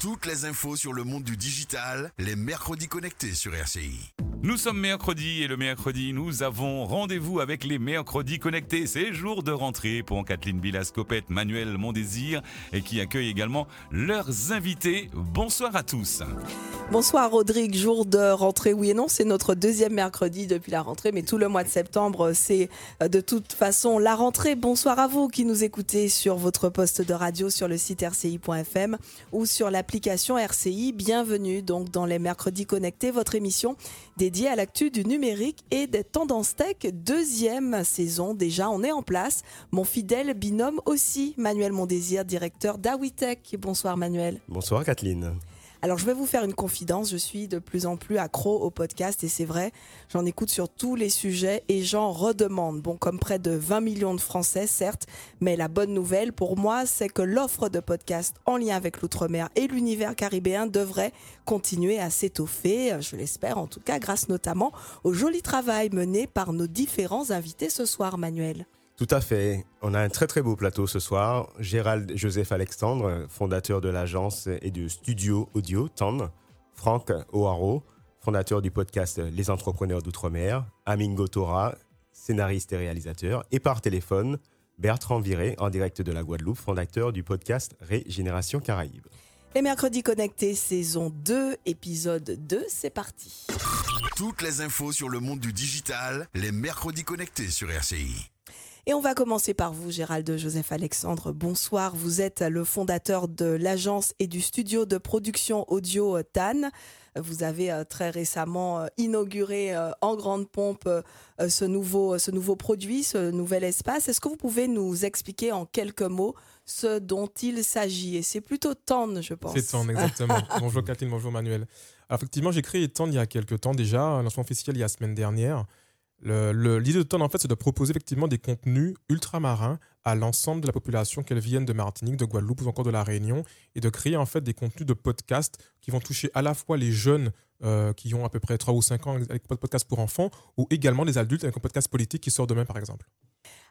Toutes les infos sur le monde du digital, les mercredis connectés sur RCI. Nous sommes mercredi et le mercredi, nous avons rendez-vous avec les mercredis connectés. C'est jour de rentrée pour Kathleen Villascopette, Manuel Mondésir et qui accueille également leurs invités. Bonsoir à tous. Bonsoir Rodrigue, jour de rentrée, oui et non, c'est notre deuxième mercredi depuis la rentrée, mais tout le mois de septembre, c'est euh, de toute façon la rentrée. Bonsoir à vous qui nous écoutez sur votre poste de radio sur le site rci.fm ou sur l'application RCI. Bienvenue donc dans les mercredis connectés, votre émission dédiée à l'actu du numérique et des tendances tech. Deuxième saison déjà, on est en place. Mon fidèle binôme aussi, Manuel Mondésir, directeur d'Awitech. Bonsoir Manuel. Bonsoir Kathleen. Alors je vais vous faire une confidence, je suis de plus en plus accro au podcast et c'est vrai, j'en écoute sur tous les sujets et j'en redemande. Bon, comme près de 20 millions de Français, certes, mais la bonne nouvelle pour moi, c'est que l'offre de podcast en lien avec l'outre-mer et l'univers caribéen devrait continuer à s'étoffer, je l'espère en tout cas, grâce notamment au joli travail mené par nos différents invités ce soir, Manuel. Tout à fait. On a un très très beau plateau ce soir. Gérald Joseph Alexandre, fondateur de l'agence et du studio audio TAN. Franck O'Haro, fondateur du podcast Les Entrepreneurs d'Outre-mer. Amingo Tora, scénariste et réalisateur. Et par téléphone, Bertrand Viré, en direct de la Guadeloupe, fondateur du podcast Régénération Caraïbes. Les mercredis connectés, saison 2, épisode 2, c'est parti. Toutes les infos sur le monde du digital, les mercredis connectés sur RCI. Et on va commencer par vous, Gérald Joseph Alexandre. Bonsoir. Vous êtes le fondateur de l'agence et du studio de production audio euh, TAN. Vous avez euh, très récemment euh, inauguré en grande pompe ce nouveau, ce nouveau produit, ce nouvel espace. Est-ce que vous pouvez nous expliquer en quelques mots ce dont il s'agit? Et c'est plutôt TAN, je pense. C'est TAN, exactement. bonjour Catherine, bonjour Manuel. effectivement, j'ai créé TAN il y a quelques temps déjà, lancement officiel il y a la semaine dernière. L'idée de TON, en fait, c'est de proposer effectivement des contenus ultramarins à l'ensemble de la population, qu'elle vienne de Martinique, de Guadeloupe ou encore de La Réunion, et de créer en fait des contenus de podcasts qui vont toucher à la fois les jeunes euh, qui ont à peu près 3 ou 5 ans avec podcast pour enfants, ou également les adultes avec un podcast politique qui sort demain, par exemple.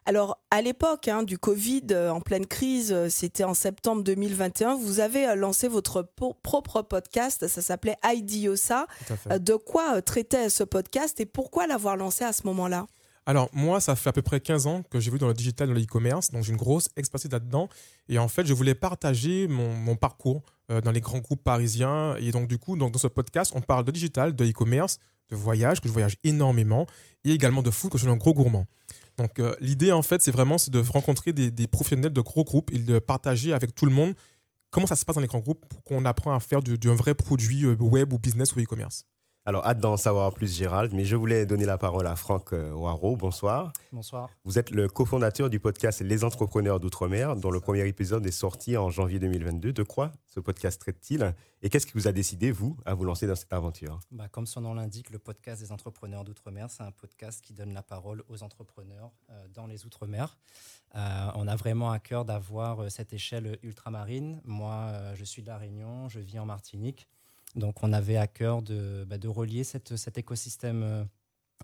Alors, à l'époque hein, du Covid, euh, en pleine crise, euh, c'était en septembre 2021, vous avez euh, lancé votre propre podcast, ça s'appelait IDIOSA. De quoi traitait ce podcast et pourquoi l'avoir lancé à ce moment-là? Alors moi, ça fait à peu près 15 ans que j'ai vu dans le digital, dans le e-commerce, donc j'ai une grosse expertise là-dedans. Et en fait, je voulais partager mon, parcours dans les grands groupes parisiens. Et donc du coup, donc, dans ce podcast, on parle de digital, de e-commerce, de voyage, que je voyage énormément, et également de foot, que je suis un gros gourmand. Donc euh, l'idée en fait c'est vraiment de rencontrer des, professionnels de gros groupes et de partager avec tout le monde comment ça se passe dans les grands groupes pour qu'on apprend à faire d'un vrai produit euh, web ou business ou e-commerce. Alors, hâte d'en savoir plus, Gérald, mais je voulais donner la parole à Franck Waro. Euh, Bonsoir. Bonsoir. Vous êtes le cofondateur du podcast Les Entrepreneurs d'Outre-mer, dont le premier épisode est sorti en janvier 2022. De quoi ce podcast traite-t-il Et qu'est-ce qui vous a décidé, vous, à vous lancer dans cette aventure? Bah, Comme son nom l'indique, le podcast des Entrepreneurs d'Outre-mer, c'est un podcast qui donne la parole aux entrepreneurs euh, dans les Outre-mer. Euh, on a vraiment à cœur d'avoir cette échelle ultramarine. Moi, je suis de La Réunion, je vis en Martinique. Donc on avait à cœur de, bah, relier cet écosystème euh,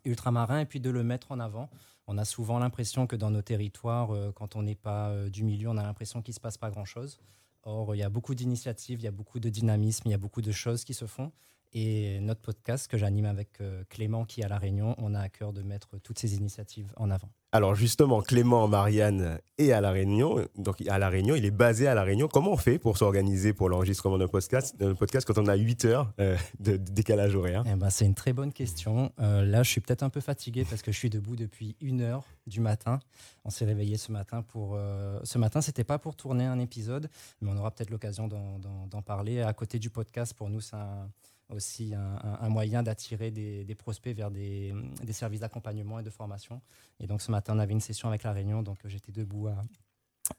ultramarin et puis de le mettre en avant. On a souvent l'impression que dans nos territoires, euh, quand on n'est pas euh, du milieu, on a l'impression qu'il ne se passe pas grand-chose. Or, il y a beaucoup d'initiatives, il y a beaucoup de dynamisme, il y a beaucoup de choses qui se font. Et notre podcast que j'anime avec Clément qui est à La Réunion, on a à cœur de mettre toutes ces initiatives en avant. Alors justement, Clément, Marianne est à La Réunion. Donc à La Réunion, il est basé à La Réunion. Comment on fait pour s'organiser pour l'enregistrement d'un podcast, podcast quand on a 8 heures euh, de décalage horaire? Eh ben, C'est une très bonne question. Euh, là, je suis peut-être un peu fatigué parce que je suis debout depuis une heure du matin. On s'est réveillé ce matin pour... Euh, ce matin, c'était pas pour tourner un épisode, mais on aura peut-être l'occasion d'en parler. À côté du podcast, pour nous, c'est un aussi un, moyen d'attirer des, prospects vers des, services d'accompagnement et de formation. Et donc ce matin, on avait une session avec la Réunion, donc j'étais debout à,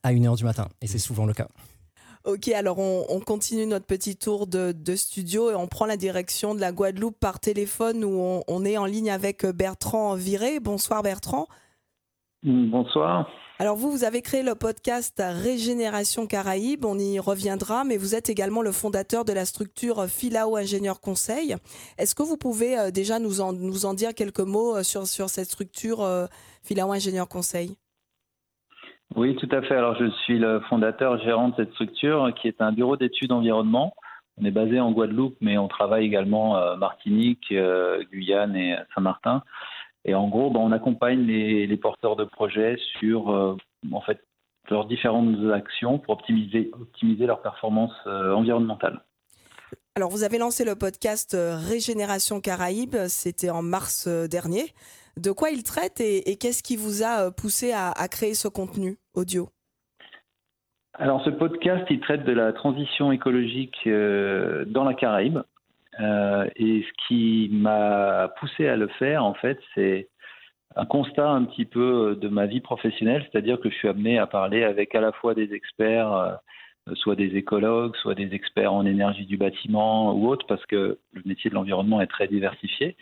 à 1h du matin, et c'est souvent le cas. Ok, alors on, continue notre petit tour de, studio et on prend la direction de la Guadeloupe par téléphone où on, on est en ligne avec Bertrand Viré. Bonsoir Bertrand. Bonsoir. Alors vous, vous avez créé le podcast Régénération Caraïbes, on y reviendra, mais vous êtes également le fondateur de la structure Filao Ingénieur Conseil. Est-ce que vous pouvez euh, déjà nous en, dire quelques mots euh, sur, sur cette structure euh, Filao Ingénieur Conseil? Oui, tout à fait. Alors, je suis le fondateur gérant de cette structure qui est un bureau d'études environnement. On est basé en Guadeloupe, mais on travaille également à Martinique, euh, Guyane et Saint-Martin. Et en gros, ben, on accompagne les, porteurs de projets sur euh, en fait, leurs différentes actions pour optimiser, optimiser leur performance euh, environnementale. Alors, vous avez lancé le podcast Régénération Caraïbes, c'était en mars dernier. De quoi il traite et, qu'est-ce qui vous a poussé à créer ce contenu audio? Alors ce podcast, il traite de la transition écologique euh, dans la Caraïbe. Euh, et ce qui m'a poussé à le faire, en fait, c'est un constat un petit peu de ma vie professionnelle, c'est-à-dire que je suis amené à parler avec à la fois des experts, euh, soit des écologues, soit des experts en énergie du bâtiment ou autres, parce que le métier de l'environnement est très diversifié.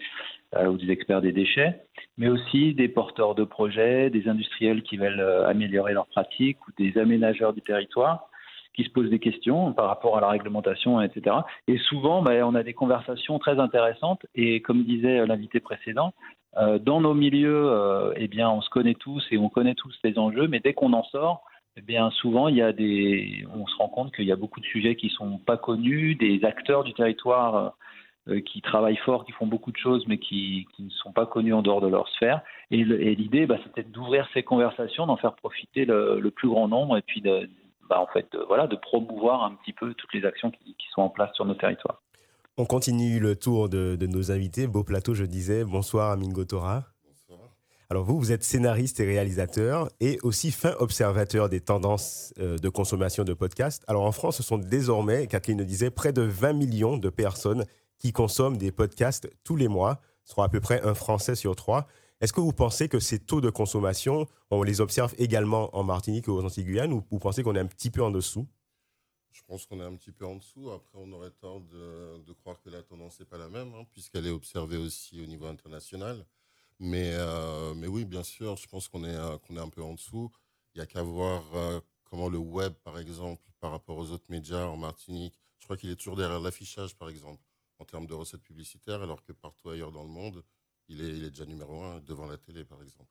Euh, ou des experts des déchets, mais aussi des porteurs de projets, des industriels qui veulent euh, améliorer leurs pratiques ou des aménageurs du territoire qui se posent des questions par rapport à la réglementation, etc. Et souvent, ben, on a des conversations très intéressantes et comme disait l'invité précédent, euh, dans nos milieux, eh bien, on se connaît tous et on connaît tous les enjeux, mais dès qu'on en sort, eh bien, souvent, il y a des, on se rend compte qu'il y a beaucoup de sujets qui sont pas connus, des acteurs du territoire euh, qui travaillent fort, qui font beaucoup de choses, mais qui, ne sont pas connus en dehors de leur sphère. Et, l'idée, bah, c'était d'ouvrir ces conversations, d'en faire profiter le, plus grand nombre, et puis de, bah, en fait, voilà, de promouvoir un petit peu toutes les actions qui, sont en place sur nos territoires. On continue le tour de, nos invités. Beau plateau, je disais. Bonsoir, Amin Gotora. Bonsoir. Alors vous, vous êtes scénariste et réalisateur et aussi fin observateur des tendances euh, de consommation de podcasts. Alors en France, ce sont désormais, Kathleen le disait, près de 20 millions de personnes qui consomment des podcasts tous les mois, soit à peu près un Français sur trois. Est-ce que vous pensez que ces taux de consommation, on les observe également en Martinique et aux Antilles ou vous pensez qu'on est un petit peu en dessous? Je pense qu'on est un petit peu en dessous. Après, on aurait tort de, croire que la tendance n'est pas la même, hein, puisqu'elle est observée aussi au niveau international. Mais, euh, oui, bien sûr, je pense qu'on est, euh, est un peu en dessous. Il n'y a qu'à voir euh, comment le web, par exemple, par rapport aux autres médias en Martinique, je crois qu'il est toujours derrière l'affichage, par exemple en termes de recettes publicitaires, alors que partout ailleurs dans le monde, il est, déjà numéro un devant la télé, par exemple.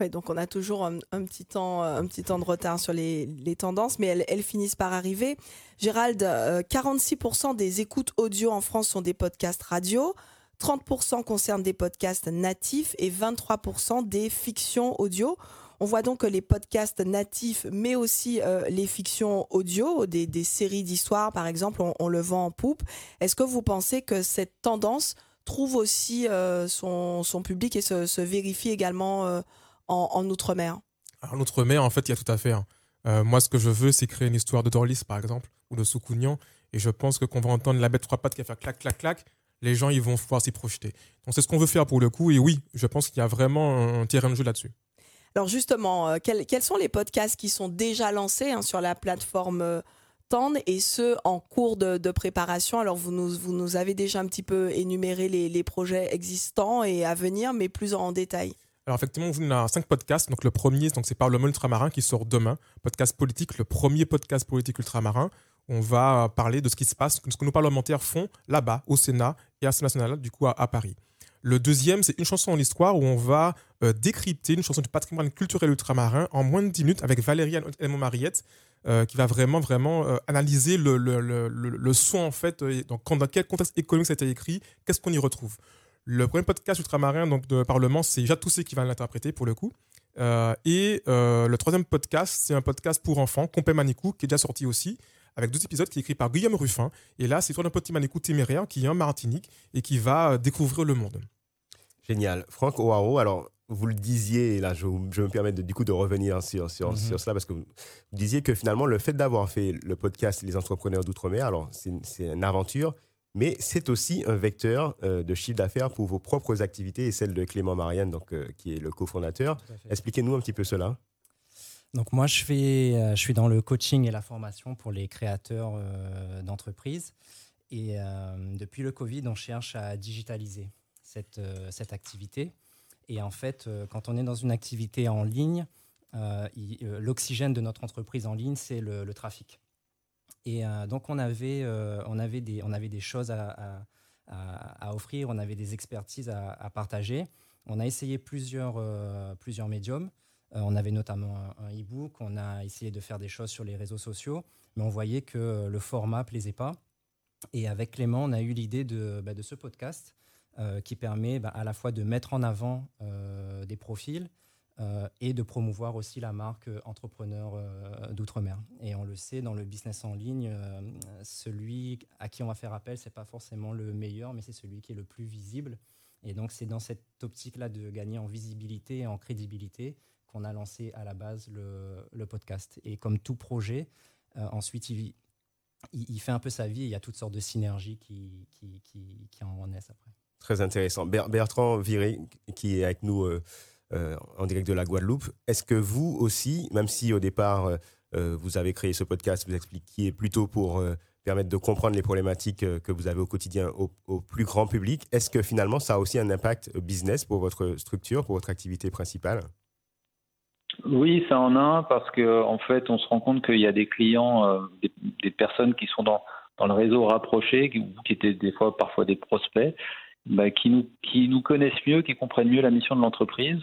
Oui, donc on a toujours un, petit, temps, un petit temps de retard sur les, tendances, mais elles, finissent par arriver. Gérald, 46% euh, des écoutes audio en France sont des podcasts radio, 30% concernent des podcasts natifs et 23% des fictions audio. On voit donc que les podcasts natifs, mais aussi euh, les fictions audio, des, séries d'histoires par exemple, on, le vend en poupe. Est-ce que vous pensez que cette tendance trouve aussi euh, son, public et se, vérifie également euh, en, Outre-mer En Outre-mer, en fait, il y a tout à faire. Hein. moi, ce que je veux, c'est créer une histoire de Dorlis, par exemple, ou de Soukounian. Et je pense que quand on va entendre la bête trois pattes qui va faire clac, clac, clac, les gens ils vont pouvoir s'y projeter. Donc c'est ce qu'on veut faire pour le coup. Et oui, je pense qu'il y a vraiment un terrain de jeu là-dessus. Alors justement, euh, quels, sont les podcasts qui sont déjà lancés hein, sur la plateforme et ceux en cours de, préparation Alors vous nous, avez déjà un petit peu énuméré les, projets existants et à venir, mais plus en détail. Alors effectivement, on a cinq podcasts. Donc le premier, donc c'est Parlement ultramarin qui sort demain. Podcast politique, le premier podcast politique ultramarin. On va parler de ce qui se passe, ce que nos parlementaires font là-bas, au Sénat et à l'Assemblée nationale, du coup à Paris. Le deuxième, c'est une chanson en histoire où on va euh, décrypter une chanson du patrimoine culturel ultramarin en moins de 10 minutes avec Valérie Elmo Mariette, euh, qui va vraiment, vraiment euh, analyser le, le, le, le, son, en fait, dans quel contexte économique ça a été écrit, qu'est-ce qu'on y retrouve. Le premier podcast ultramarin donc, de Parlement, c'est Jacques Toussé qui va l'interpréter pour le coup. et le troisième podcast, c'est un podcast pour enfants, Compé Manicou, qui est déjà sorti aussi, avec deux épisodes qui est écrit par Guillaume Ruffin. Et là, c'est toi un petit Manicou téméraire qui est en Martinique et qui va découvrir le monde. Génial. Franck O'Haro, alors vous le disiez, et là je, me permets de, du coup de revenir sur, sur, mhm. sur cela, parce que vous, disiez que finalement le fait d'avoir fait le podcast Les entrepreneurs d'outre-mer, alors c'est une aventure, mais c'est aussi un vecteur euh, de chiffre d'affaires pour vos propres activités et celle de Clément Marianne, donc, euh, qui est le cofondateur. Expliquez-nous un petit peu cela. Donc moi, je, fais, euh, je suis dans le coaching et la formation pour les créateurs d'entreprises. Et depuis le Covid, on cherche à digitaliser cette, euh, activité. Et en fait, euh, quand on est dans une activité en ligne, euh, l'oxygène de notre entreprise en ligne, c'est le, trafic. Et donc, on avait, on, avait des, on avait des choses à, à, offrir, on avait des expertises à, partager. On a essayé plusieurs, plusieurs médiums. On avait notamment un, e-book, on a essayé de faire des choses sur les réseaux sociaux, mais on voyait que le format plaisait pas. Et avec Clément, on a eu l'idée de, bah, ce podcast qui permet bah, à la fois de mettre en avant des profils, euh, et de promouvoir aussi la marque euh, entrepreneur euh, d'outre-mer. Et on le sait, dans le business en ligne, celui à qui on va faire appel, c'est pas forcément le meilleur, mais c'est celui qui est le plus visible. Et donc c'est dans cette optique-là de gagner en visibilité et en crédibilité qu'on a lancé à la base le, podcast. Et comme tout projet, ensuite il, fait un peu sa vie et il y a toutes sortes de synergies qui, en naissent après. Très intéressant. Bertrand Viré, qui est avec nous euh, en direct de la Guadeloupe. Est-ce que vous aussi, même si au départ euh, euh, vous avez créé ce podcast, vous expliquiez plutôt pour permettre de comprendre les problématiques que vous avez au quotidien au, plus grand public, est-ce que finalement ça a aussi un impact business pour votre structure, pour votre activité principale? Oui, ça en a parce qu'en en fait, on se rend compte qu'il y a des clients, des, personnes qui sont dans, dans le réseau rapproché, qui, étaient des fois parfois des prospects, bah, qui, nous, qui nous connaissent mieux, qui comprennent mieux la mission de l'entreprise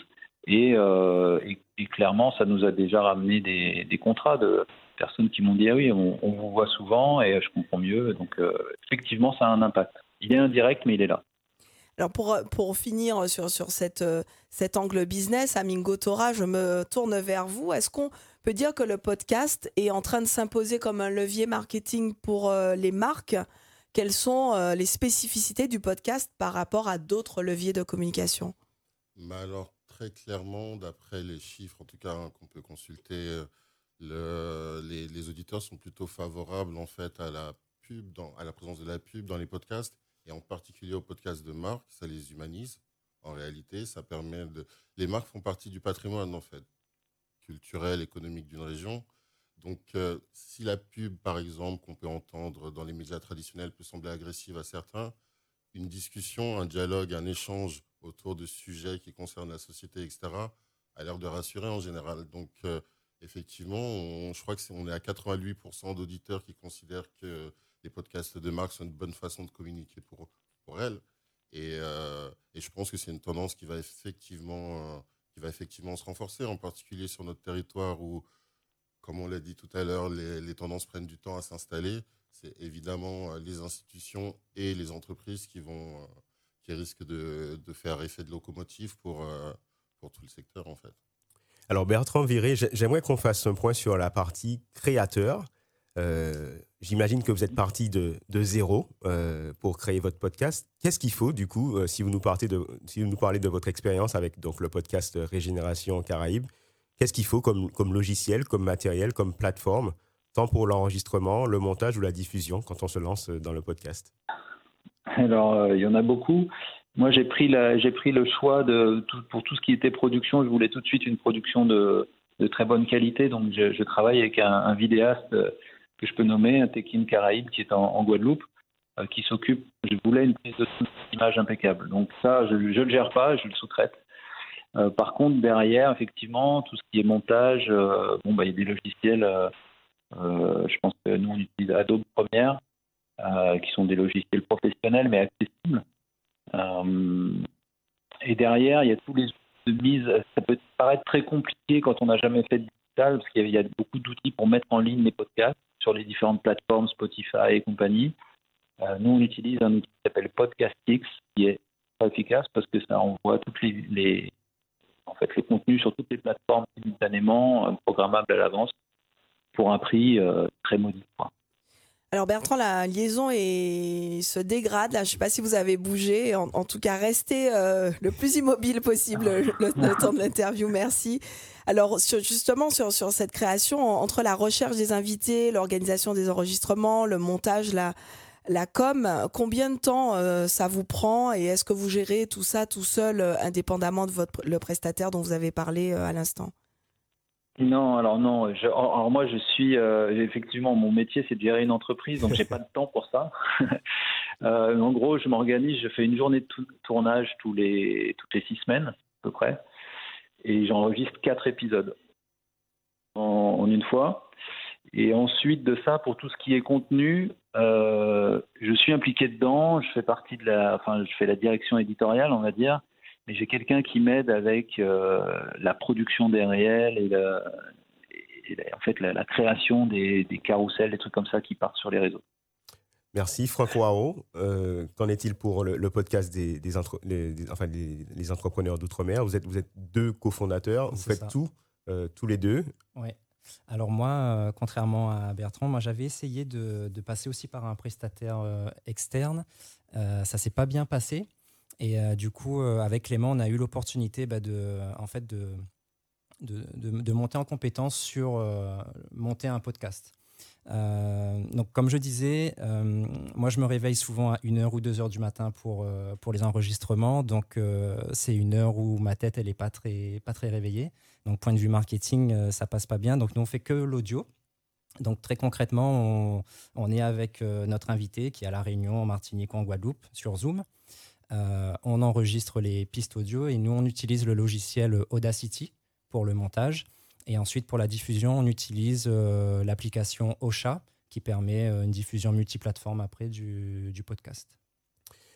euh, et, clairement, ça nous a déjà ramené des, contrats de personnes qui m'ont dit Ah oui, on, vous voit souvent et je comprends mieux. Donc, euh, effectivement, ça a un impact. Il est indirect, mais il est là. Alors pour, pour finir sur, sur cette, euh, cet angle business, Amingo Tora, je me tourne vers vous. Est-ce qu'on peut dire que le podcast est en train de s'imposer comme un levier marketing pour les marques? Quelles sont les spécificités du podcast par rapport à d'autres leviers de communication? Bah alors, très clairement, d'après les chiffres en tout cas hein, qu'on peut consulter, euh, les, auditeurs sont plutôt favorables en fait à la pub, à la présence de la pub dans les podcasts et en particulier aux podcasts de marque. Ça les humanise. En réalité, ça permet de. Les marques font partie du patrimoine en fait culturel, économique d'une région. Donc, euh, si la pub, par exemple, qu'on peut entendre dans les médias traditionnels peut sembler agressive à certains, une discussion, un dialogue, un échange autour de sujets qui concernent la société, etc., a l'air de rassurer en général. Donc, euh, effectivement, je crois que est, est à 88% d'auditeurs qui considèrent que les podcasts de marque sont une bonne façon de communiquer pour, pour elles. Et, euh, et je pense que c'est une tendance qui va effectivement, euh, qui va effectivement se renforcer, en particulier sur notre territoire où, comme on l'a dit tout à l'heure, les, les, tendances prennent du temps à s'installer. C'est évidemment les institutions et les entreprises qui vont risque de, faire effet de locomotive pour, euh, pour tout le secteur en fait. Alors Bertrand Viré, j'aimerais qu'on fasse un point sur la partie créateur. Euh, j'imagine que vous êtes parti de, zéro euh, pour créer votre podcast. Qu'est-ce qu'il faut du coup, si, vous nous partez de, si vous nous parlez de votre expérience avec donc, le podcast Régénération Caraïbes Qu'est-ce qu'il faut comme, logiciel, comme matériel, comme plateforme, tant pour l'enregistrement, le montage ou la diffusion quand on se lance dans le podcast? Alors, euh, il y en a beaucoup. Moi, j'ai pris, le choix pour tout ce qui était production. Je voulais tout de suite une production de, très bonne qualité. Donc, je, travaille avec un, vidéaste euh, que je peux nommer, Tekin Caraïbe, qui est en, Guadeloupe, euh, qui s'occupe. Je voulais une prise d'image impeccable. Donc, ça, je ne le gère pas, je le sous-traite. par contre, derrière, effectivement, tout ce qui est montage, bon, bah, il y a des logiciels. je pense que nous, on utilise Adobe Premiere. Euh, qui sont des logiciels professionnels mais accessibles. Euh, et derrière, il y a tous les de mise. Ça peut paraître très compliqué quand on n'a jamais fait de parce qu'il y, a beaucoup d'outils pour mettre en ligne les podcasts sur les différentes plateformes Spotify et compagnie. Euh, nous, on utilise un outil qui s'appelle Podcastix, qui est très efficace parce que ça envoie toutes les, en fait, les contenus sur toutes les plateformes simultanément, programmables à l'avance, pour un prix très modique. Alors Bertrand, la liaison se dégrade. Là, je ne sais pas si vous avez bougé. En, tout cas, restez euh, le plus immobile possible le, temps de l'interview. Merci. Alors justement sur, cette création, entre la recherche des invités, l'organisation des enregistrements, le montage, la, la com, combien de temps euh, ça vous prend? Et est-ce que vous gérez tout ça tout seul, euh, indépendamment de votre, le prestataire dont vous avez parlé à l'instant? Non, alors non. alors moi, je suis euh, effectivement mon métier, c'est de gérer une entreprise, donc j'ai pas de temps pour ça. euh, en gros, je m'organise, je fais une journée de tournage tous les toutes les six semaines à peu près, et j'enregistre quatre épisodes en, une fois. Et ensuite de ça, pour tout ce qui est contenu, euh, je suis impliqué dedans. Je fais partie de la, enfin, je fais la direction éditoriale, on va dire. Mais j'ai quelqu'un qui m'aide avec euh, la production des réels et, la, et la- en fait la, la création des, des carousels, des trucs comme ça qui partent sur les réseaux. Merci. Franco Haro, euh, qu'en est-il pour le, le podcast des, des, entre- les, des- enfin, des- les entrepreneurs d'outre-mer? Vous êtes, vous êtes deux cofondateurs, vous C'est faites ça. tout, euh, tous les deux. Ouais. Alors moi, euh, contrairement à Bertrand, moi j'avais essayé de, de passer aussi par un prestataire euh, externe. Euh, ça s'est pas bien passé. Et euh, du coup, euh, avec Clément, on a eu l'opportunité bah, de, en fait, de, de, monter en compétence sur euh, monter un podcast. Donc, comme je disais, moi, je me réveille souvent à 1h ou 2h du matin pour, pour les enregistrements. Donc, c'est une heure où ma tête, elle n'est pas très, pas très réveillée. Donc, point de vue marketing, ça passe pas bien. Donc, nous, on fait que l'audio. Donc, très concrètement, on, est avec notre invité qui est à La Réunion, en Martinique ou en Guadeloupe, sur Zoom. Euh, on enregistre les pistes audio et nous, on utilise le logiciel Audacity pour le montage. Et ensuite, pour la diffusion, on utilise euh, l'application Ocha qui permet euh, une diffusion multiplateforme après du, du podcast.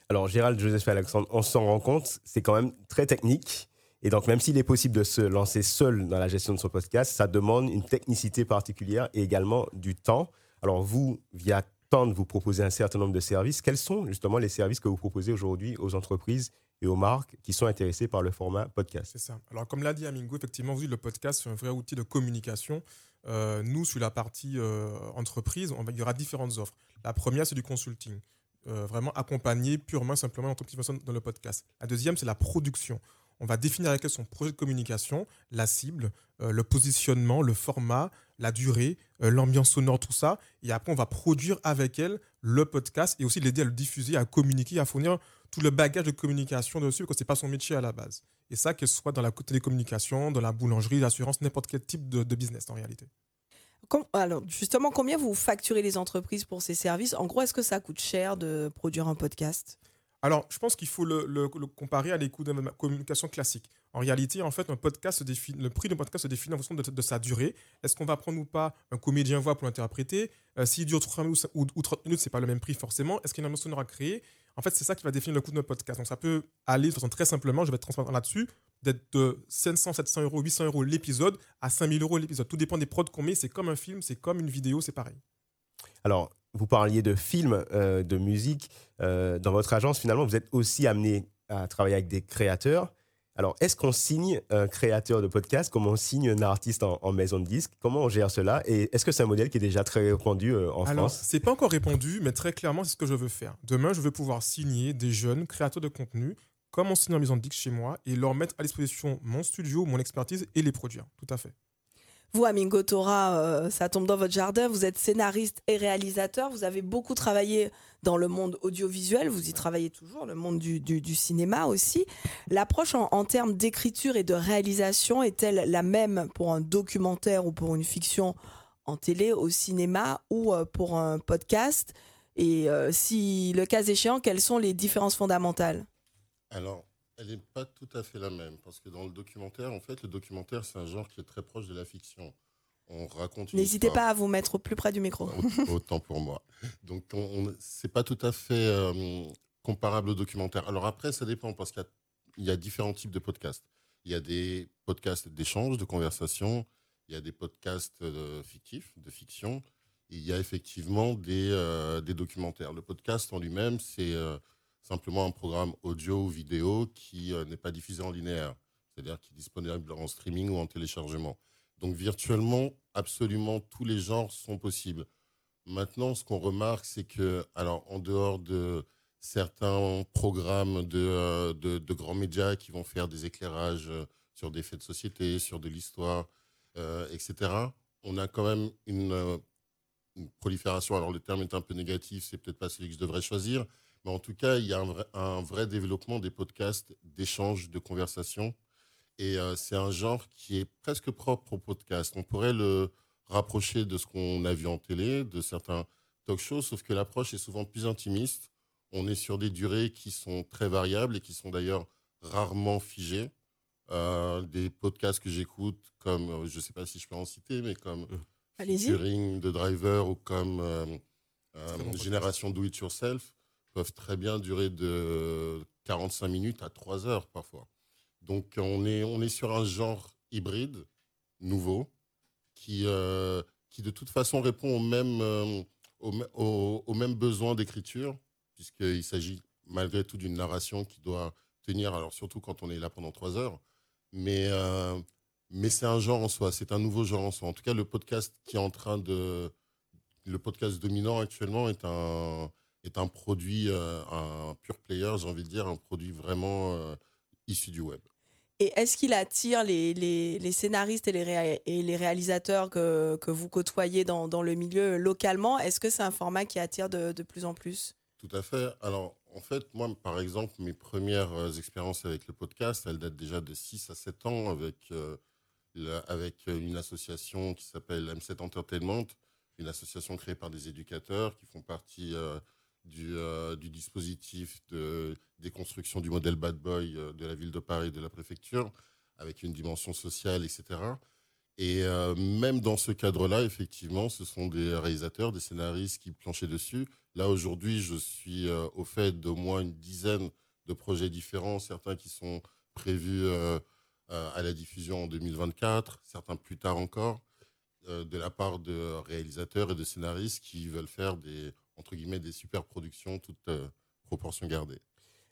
Alors, Gérald, Joseph et Alexandre, on s'en rend compte, c'est quand même très technique. Et donc, même s'il est possible de se lancer seul dans la gestion de son podcast, ça demande une technicité particulière et également du temps. Alors, vous, via Tand, vous proposez un certain nombre de services. Quels sont justement les services que vous proposez aujourd'hui aux entreprises et aux marques qui sont intéressées par le format podcast? C'est ça. Alors, comme l'a dit Amingo, effectivement, le podcast, c'est un vrai outil de communication. Euh, nous, sur la partie euh, entreprise, il y aura différentes offres. La première, c'est du consulting. Euh, vraiment accompagner purement, simplement l'entreprise dans le podcast. La deuxième, c'est la production. On va définir avec elle son projet de communication, la cible, le positionnement, le format, la durée, euh, l'ambiance sonore, tout ça. Et après, on va produire avec elle le podcast et aussi l'aider à le diffuser, à communiquer, à fournir tout le bagage de communication dessus, parce que ce n'est pas son métier à la base. Et ça, qu'elle soit dans la télécommunication, dans la boulangerie, l'assurance, n'importe quel type de, de business en réalité. Alors, justement, combien vous facturez les entreprises pour ces services? En gros, est-ce que ça coûte cher de produire un podcast? Alors, je pense qu'il faut le, le- le comparer à des coûts de communication classique. En réalité, en fait, le prix d'un podcast se définit en fonction de, sa durée. Est-ce qu'on va prendre ou pas un comédien voix pour l'interpréter? Euh, S'il dure 30 minutes ou, ou 30 minutes, c'est pas le même prix forcément. Est-ce qu'il y a une sonore à créer En fait, c'est ça qui va définir le coût de notre podcast. Donc, ça peut aller de façon très simplement, je vais être transparent là-dessus, d'être de 500, 700 euros, 800 euros l'épisode à 5000 euros l'épisode. Tout dépend des prods qu'on met. C'est comme un film, c'est comme une vidéo, c'est pareil. Alors, vous parliez de films, euh, de musique. Euh, dans votre agence, finalement, vous êtes aussi amené à travailler avec des créateurs. Alors, est-ce qu'on signe un créateur de podcast? Comme on signe un artiste en, en maison de disque? Comment on gère cela? Et est-ce que c'est un modèle qui est déjà très répandu euh, en Alors, France? c'est pas encore répondu, mais très clairement, c'est ce que je veux faire. Demain, je veux pouvoir signer des jeunes créateurs de contenu, comme on signe en maison de disque chez moi, et leur mettre à disposition mon studio, mon expertise et les produire. Tout à fait. Vous, Amingo Tora, euh, ça tombe dans votre jardin. Vous êtes scénariste et réalisateur. Vous avez beaucoup travaillé dans le monde audiovisuel. Vous y travaillez toujours, le monde du, du- du cinéma aussi. L'approche en, en termes d'écriture et de réalisation est-elle la même pour un documentaire ou pour une fiction en télé, au cinéma ou euh, pour un podcast? Et euh, si le cas échéant, quelles sont les différences fondamentales? Alors, elle n'est pas tout à fait la même, parce que dans le documentaire, en fait, le documentaire, c'est un genre qui est très proche de la fiction. On raconte une N'hésitez pas à vous mettre plus près du micro. Au- Autant pour moi. Donc, on, c'est pas tout à fait euh, comparable au documentaire. Alors après, ça dépend parce qu'il y a, il y a différents types de podcasts. Il y a des podcasts d'échange, de conversation. Il y a des podcasts euh, fictifs, de fiction. Et il y a effectivement des, euh, des documentaires. Le podcast en lui-même, c'est simplement un programme audio ou vidéo qui euh, n'est pas diffusé en linéaire. C'est-à-dire qui est disponible en streaming ou en téléchargement. Donc virtuellement, absolument tous les genres sont possibles. Maintenant, ce qu'on remarque, c'est que, alors en dehors de certains programmes de, euh, grands médias qui vont faire des éclairages euh, sur des faits de société, sur de l'histoire, etc., on a quand même une, une prolifération. Alors le terme est un peu négatif, c'est peut-être pas celui que je devrais choisir, mais en tout cas, il y a un vrai, un vrai développement des podcasts d'échange, de conversation. Et euh, c'est un genre qui est presque propre au podcast. On pourrait le rapprocher de ce qu'on a vu en télé, de certains talk shows, sauf que l'approche est souvent plus intimiste. On est sur des durées qui sont très variables et qui sont d'ailleurs rarement figées. Euh, des podcasts que j'écoute, comme, euh, je ne sais pas si je peux en citer, mais comme Allez-y. Turing de Driver ou comme euh, euh. Génération Do It Yourself, peuvent très bien durer de 45 minutes à 3 heures parfois. Donc on est, on est sur un genre hybride, nouveau, qui, euh, qui de toute façon répond aux mêmes, euh, mêmes besoins d'écriture, puisqu'il s'agit malgré tout d'une narration qui doit tenir, alors surtout quand on est là pendant trois heures, mais, euh, mais c'est un genre en soi, c'est un nouveau genre en soi. En tout cas, le podcast qui est en train de... Le podcast dominant actuellement est un, est un produit, euh, un pure player, j'ai envie de dire, un produit vraiment euh, issu du web. Et est-ce qu'il attire les, les- les scénaristes et les, réa- et les réalisateurs que, que vous côtoyez dans, dans le milieu localement? Est-ce que c'est un format qui attire de, de plus en plus? Tout à fait. Alors, en fait, moi, par exemple, mes premières euh, expériences avec le podcast, elles datent déjà de 6 à 7 ans avec, euh, la- avec une association qui s'appelle M7 Entertainment, une association créée par des éducateurs qui font partie euh, du, euh, du dispositif de déconstruction du modèle bad boy euh, de la ville de Paris de la préfecture, avec une dimension sociale, etc. Et euh, même dans ce cadre-là, effectivement, ce sont des réalisateurs, des scénaristes qui planchaient dessus. Là, aujourd'hui, je suis au fait d'au moins une dizaine de projets différents, certains qui sont prévus à la diffusion en 2024, certains plus tard encore, de la part de réalisateurs et de scénaristes qui veulent faire des, entre guillemets, des super productions, toutes euh, proportions gardées.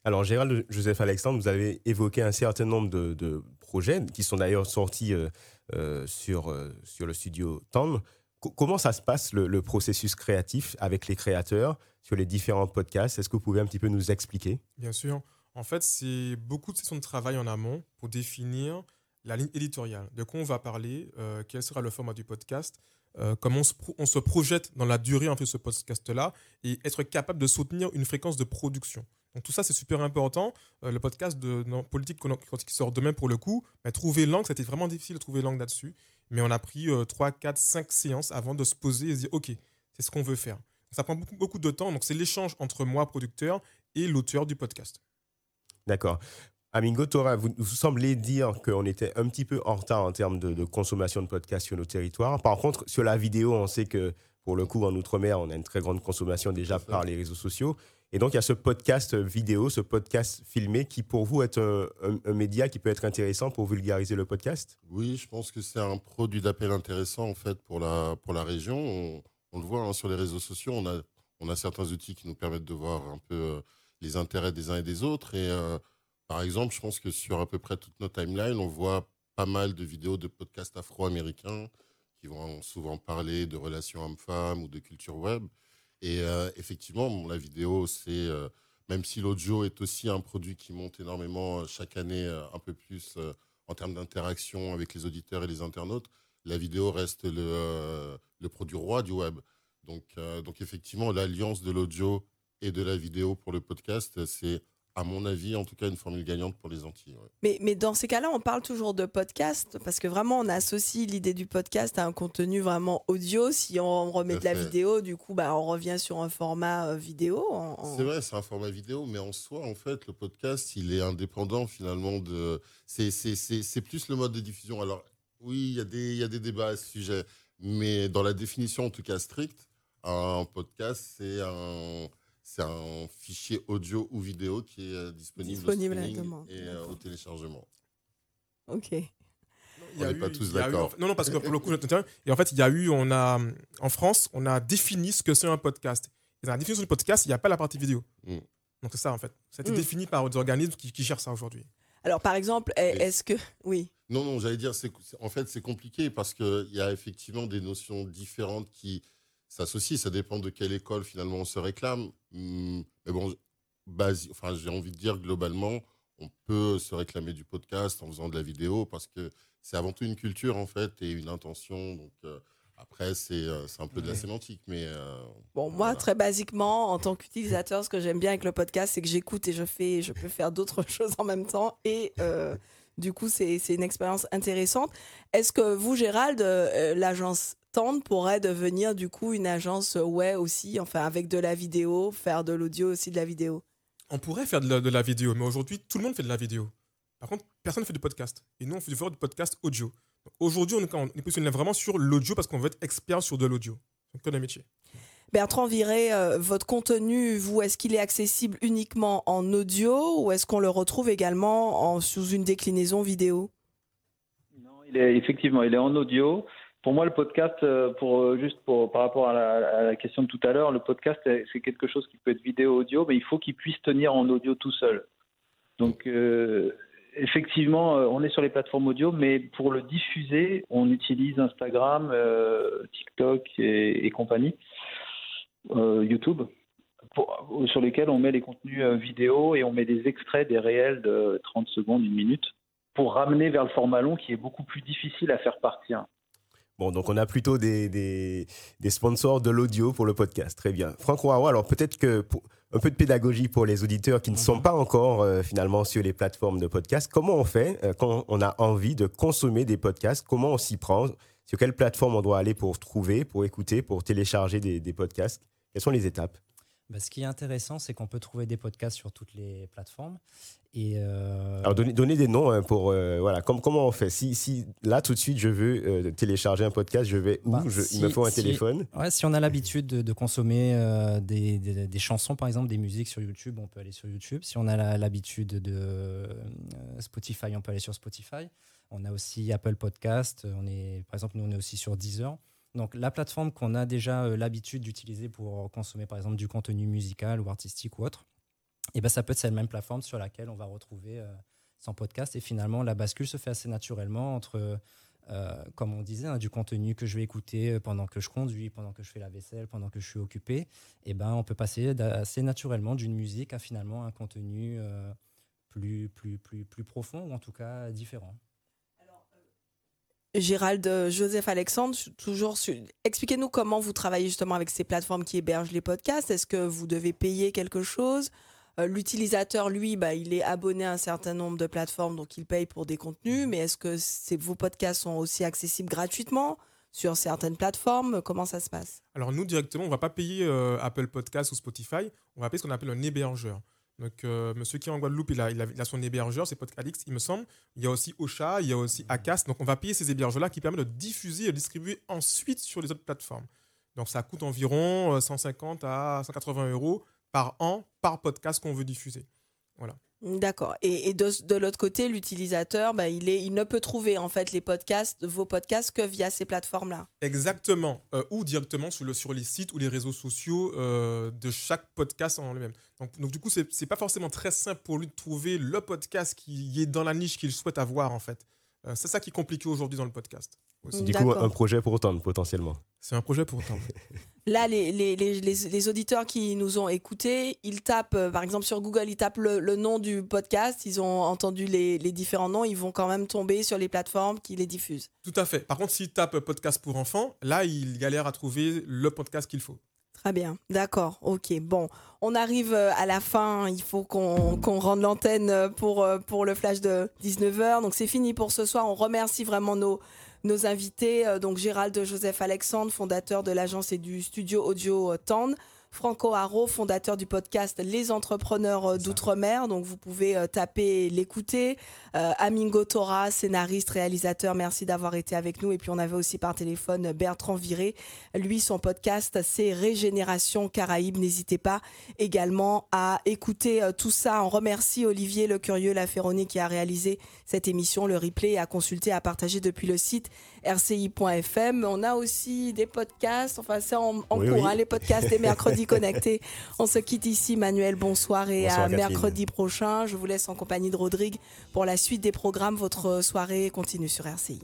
Alors, Gérald Joseph Alexandre, vous avez évoqué un certain nombre de, de projets qui sont d'ailleurs sortis euh, euh, sur, euh, sur le studio TAN. Co- comment ça se passe, le, le processus créatif avec les créateurs sur les différents podcasts? Est-ce que vous pouvez un petit peu nous expliquer? Bien sûr. En fait, c'est beaucoup de sessions de travail en amont pour définir la ligne éditoriale. De quoi on va parler, euh, quel sera le format du podcast, euh, comment on se, projette dans la durée en ce podcast-là et être capable de soutenir une fréquence de production. Donc tout ça, c'est super important. Euh, le podcast de politique qui sort demain pour le coup, mais trouver l'angle, c'était vraiment difficile de trouver l'angle là-dessus. Mais on a pris euh, 3, 4, 5 séances avant de se poser et se dire, OK, c'est ce qu'on veut faire. Ça prend beaucoup, beaucoup de temps. Donc c'est l'échange entre moi, producteur, et l'auteur du podcast. D'accord. Amingo Tora, vous, vous semblez dire qu'on était un petit peu en retard en termes de, de consommation de podcasts sur nos territoires. Par contre, sur la vidéo, on sait que pour le coup, en Outre-mer, on a une très grande consommation déjà par les réseaux sociaux. Et donc, il y a ce podcast vidéo, ce podcast filmé qui, pour vous, est un, un- un média qui peut être intéressant pour vulgariser le podcast? Oui, je pense que c'est un produit d'appel intéressant en fait pour la, pour la région. On, on le voit hein, sur les réseaux sociaux, on a, on a certains outils qui nous permettent de voir un peu euh, les intérêts des uns et des autres. Et euh, par exemple, je pense que sur à peu près toutes nos timelines, on voit pas mal de vidéos de podcasts afro-américains qui vont souvent parler de relations hommes-femmes ou de culture web. Et euh, effectivement, la vidéo, c'est, euh, même si l'audio est aussi un produit qui monte énormément euh, chaque année, un peu plus en termes d'interaction avec les auditeurs et les internautes, la vidéo reste le, le produit roi du web. Donc, donc effectivement, l'alliance de l'audio et de la vidéo pour le podcast, c'est, à mon avis, en tout cas, une formule gagnante pour les Antilles. ouais. Mais, mais dans ces cas-là, on parle toujours de podcast parce que vraiment, on associe l'idée du podcast à un contenu vraiment audio. Si on remet de la vidéo, du coup, bah, on revient sur un format euh, vidéo. C'est vrai, c'est un format vidéo, mais en soi, en fait, le podcast, il est indépendant finalement de. C'est, plus le mode de diffusion. Alors, oui, il y, a des- il y a des débats à ce sujet, mais dans la définition, en tout cas stricte, un podcast, c'est un, c'est un fichier audio ou vidéo qui est euh, disponible, Disponible au streaming et euh, au téléchargement. Ok. On a n'est pas tous d'accord. Non, non, parce que pour le coup, et en fait, il y a eu, on a, en France, on a défini ce que c'est un podcast. Et dans la définition du podcast, il n'y a pas la partie vidéo. Mm. Donc c'est ça, en fait. Ça a été Mm. défini par des organismes qui, qui gèrent ça aujourd'hui. Alors, par exemple, est-ce que. Oui. Non, non, j'allais dire, c'est, c'est- en fait, c'est compliqué parce qu'il y a effectivement des notions différentes qui s'associent. Ça dépend de quelle école finalement on se réclame. Hum, Mais bon, basi- enfin, j'ai envie de dire globalement, on peut se réclamer du podcast en faisant de la vidéo parce que c'est avant tout une culture en fait et une intention. Donc euh, après, c'est, euh, c'est un peu de la sémantique, mais euh, Bon, moi, Voilà. très basiquement, en tant qu'utilisateur, ce que j'aime bien avec le podcast, c'est que j'écoute et je fais, je peux faire d'autres choses en même temps. Et euh, du coup, c'est c'est une expérience intéressante. Est-ce que vous, Gérald, euh, l'agence Tand pourrait devenir du coup une agence ouais aussi, enfin avec de la vidéo, faire de l'audio aussi de la vidéo On pourrait faire de la, de la vidéo, mais aujourd'hui, tout le monde fait de la vidéo. Par contre, personne ne fait du podcast. Et nous, on fait du podcast audio. Aujourd'hui, on, est- on est positionné vraiment sur l'audio parce qu'on veut être expert sur de l'audio. Donc, que de métier. Bertrand Viré, euh, votre contenu, vous, est-ce qu'il est accessible uniquement en audio ou est-ce qu'on le retrouve également en, sous une déclinaison vidéo? Non, il est, effectivement, il est en audio. Pour moi, le podcast, euh, pour, euh, juste par rapport à la, question de tout à l'heure, le podcast, c'est c'est quelque chose qui peut être vidéo-audio, mais il faut qu'il puisse tenir en audio tout seul. Donc, euh, effectivement, euh, on est sur les plateformes audio, mais pour le diffuser, on utilise Instagram, euh, TikTok et, compagnie, euh, YouTube, pour- sur lesquels on met les contenus euh, vidéo et on met des extraits des réels de 30 secondes, une minute, pour ramener vers le format long qui est beaucoup plus difficile à faire partir. Bon, donc on a plutôt des, des, des sponsors de l'audio pour le podcast. Très bien. Franck Ouaro, alors peut-être que pour- un peu de pédagogie pour les auditeurs qui ne sont pas encore euh, finalement sur les plateformes de podcast. Comment on fait euh, quand on a envie de consommer des podcasts Comment on s'y prend Sur quelle plateforme on doit aller pour trouver, pour écouter, pour télécharger des, des podcasts? Quelles sont les étapes? Bah, ce qui est intéressant, c'est qu'on peut trouver des podcasts sur toutes les plateformes. Et euh, Alors donnez, donnez des noms hein, pour euh, voilà. Comme, comment on fait? Si, si là tout de suite je veux euh, télécharger un podcast, je vais où? Bah, Je- si- Il me faut un si- téléphone? Ouais, si on a l'habitude de, de consommer des, des- des chansons, par exemple, des musiques sur YouTube, on peut aller sur YouTube. Si on a l'habitude de Spotify, on peut aller sur Spotify. On a aussi Apple Podcast. On est, par exemple, nous, on est aussi sur Deezer. Donc, la plateforme qu'on a déjà euh, l'habitude d'utiliser pour consommer, par exemple, du contenu musical ou artistique ou autre, et ben, ça peut être cette même plateforme sur laquelle on va retrouver euh, son podcast. Et finalement, la bascule se fait assez naturellement entre euh, comme on disait, hein, du contenu que je vais écouter euh, pendant que je conduis, pendant que je fais la vaisselle, pendant que je suis occupé, et ben, on peut passer assez naturellement d'une musique à finalement un contenu euh, plus, plus, plus, plus profond ou en tout cas différent. Gérald euh, Joseph Alexandre, toujours expliquez-nous comment vous travaillez justement avec ces plateformes qui hébergent les podcasts. Est-ce que vous devez payer quelque chose? Euh, L'utilisateur, lui, bah, il est abonné à un certain nombre de plateformes, donc il paye pour des contenus. Mais est-ce que vos podcasts sont aussi accessibles gratuitement sur certaines plateformes? Comment ça se passe? Alors nous directement, on va pas payer euh, Apple Podcast ou Spotify, on va payer ce qu'on appelle un hébergeur. Donc euh, monsieur qui est en Guadeloupe, il a, il a- il a son hébergeur, c'est Podcadix, il me semble. Il y a aussi Ocha, il y a aussi Acast. Donc on va payer ces hébergeurs-là qui permettent de diffuser et de distribuer ensuite sur les autres plateformes. Donc ça coûte environ euh, 150 à 180 euros par an par podcast qu'on veut diffuser. D'accord. Et, et de, de l'autre côté, l'utilisateur, bah, il, est, il ne peut trouver en fait les podcasts, vos podcasts, que via ces plateformes-là. Exactement. Euh, ou directement sur, le, sur les sites ou les réseaux sociaux euh, de chaque podcast en lui-même. Donc, donc du coup, c'est c'est pas forcément très simple pour lui de trouver le podcast qui est dans la niche qu'il souhaite avoir en fait. Euh, c'est ça qui est compliqué aujourd'hui dans le podcast. aussi. Du coup, un projet pour tendre potentiellement. C'est un projet pour autant. Là, les, les, les, les, auditeurs qui nous ont écoutés, ils tapent, euh, par exemple sur Google, ils tapent le, le nom du podcast, ils ont entendu les, les différents noms, ils vont quand même tomber sur les plateformes qui les diffusent. Tout à fait. Par contre, s'il tape podcast pour enfants, là, il galère à trouver le podcast qu'il faut. Très bien, d'accord, ok. Bon, on arrive euh, à la fin, il faut qu'on qu'on rende l'antenne euh, pour, euh, pour le flash de 19h. Donc c'est fini pour ce soir, on remercie vraiment nos, nos invités. euh, Donc Gérald Joseph Alexandre, fondateur de l'agence et du studio audio euh, TAN. Franco Haro, fondateur du podcast Les Entrepreneurs euh, d'Outre-mer. Donc vous pouvez euh, taper, l'écouter. Euh, Amingo Tora, scénariste, réalisateur, merci d'avoir été avec nous. Et puis on avait aussi par téléphone Bertrand Viré. Lui, son podcast, c'est Régénération Caraïbes. N'hésitez pas également à écouter tout ça. On remercie Olivier Le Curieux, la Ferroni, qui a réalisé cette émission, le replay à consulter, à partager depuis le site rci.fm. On a aussi des podcasts, enfin c'est en, en Oui, cours, oui. hein, les podcasts des mercredis connectés. On se quitte ici, Manuel, bonsoir et Bonsoir, à Catherine. mercredi prochain. Je vous laisse en compagnie de Rodrigue pour la suite des programmes. Votre soirée continue sur RCI.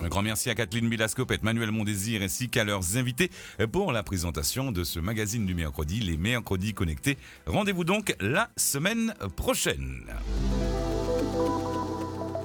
Un grand merci à Kathleen Bilascopette, Manuel Mondésir ainsi qu'à leurs invités pour la présentation de ce magazine du mercredi, les mercredis connectés. Rendez-vous donc la semaine prochaine.